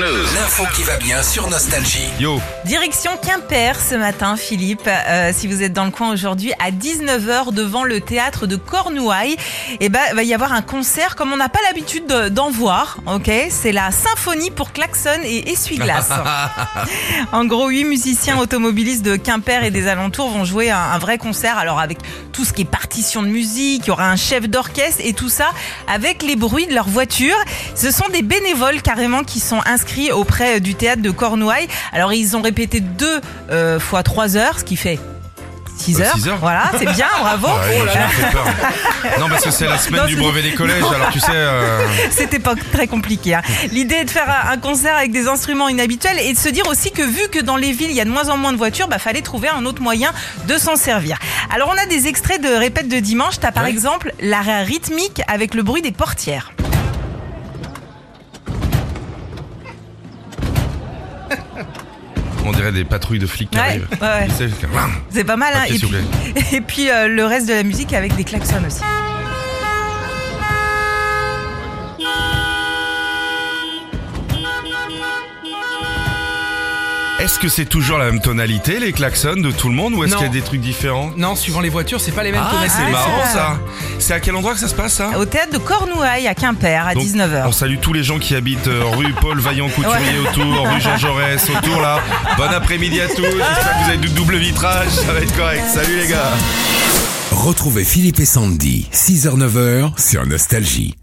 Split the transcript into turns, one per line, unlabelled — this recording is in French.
news.
L'info qui va bien sur Nostalgie.
Yo,
Direction Quimper ce matin, Philippe. Euh, si vous êtes dans le coin aujourd'hui, à 19h devant le théâtre de Cornouailles, eh ben, va y avoir un concert comme on n'a pas l'habitude de- d'en voir. Ok, c'est la symphonie pour klaxon et essuie-glace. en gros, huit musiciens automobilistes de Quimper et des alentours vont jouer un, un vrai concert. Alors avec tout ce qui est partition de musique, il y aura un chef d'orchestre et tout ça avec les bruits de leur voiture. Ce sont des bénévoles carrément qui sont inscrits auprès du théâtre de Cornouailles. Alors ils ont répété deux euh, fois trois heures, ce qui fait 6
Euh,
heures.
six heures.
Voilà, c'est bien, bravo.
Ouais, fait peur. Non, parce que c'est la semaine
Non,
du brevet des collèges, alors tu sais. euh,
C'était pas très compliqué. hein. L'idée est de faire un un concert avec des instruments inhabituels et de se dire aussi que vu que dans les villes il y a de moins en moins de voitures, bah fallait trouver un autre moyen de s'en servir. Alors on a des extraits de répète de dimanche. T'as par
Ouais.
exemple l'arrêt rythmique avec le bruit des portières.
On dirait des patrouilles de flics qui
Ouais,
arrivent.
ouais, ouais.
C'est
pas mal. Hein
Papier,
et,
s'il
puis,
vous
et puis euh, le reste de la musique avec des klaxons aussi.
Est-ce que c'est toujours la même tonalité, les klaxons de tout le monde, ou est-ce
Non.
qu'il y a des trucs différents
Non, suivant les voitures, c'est pas les mêmes
Ah,
tonalités.
c'est
Ah,
marrant ça. C'est à quel endroit que ça se passe ça
Au théâtre de Cornouailles à Quimper à
Donc,
19h.
On salue tous les gens qui habitent euh, rue Paul Vaillant Couturier autour, rue Jean Jaurès autour là. Bon après-midi à tous. J'espère que vous avez du double vitrage. Ça va être correct. Salut les gars.
Retrouvez Philippe et Sandy, 6h-9h sur Nostalgie.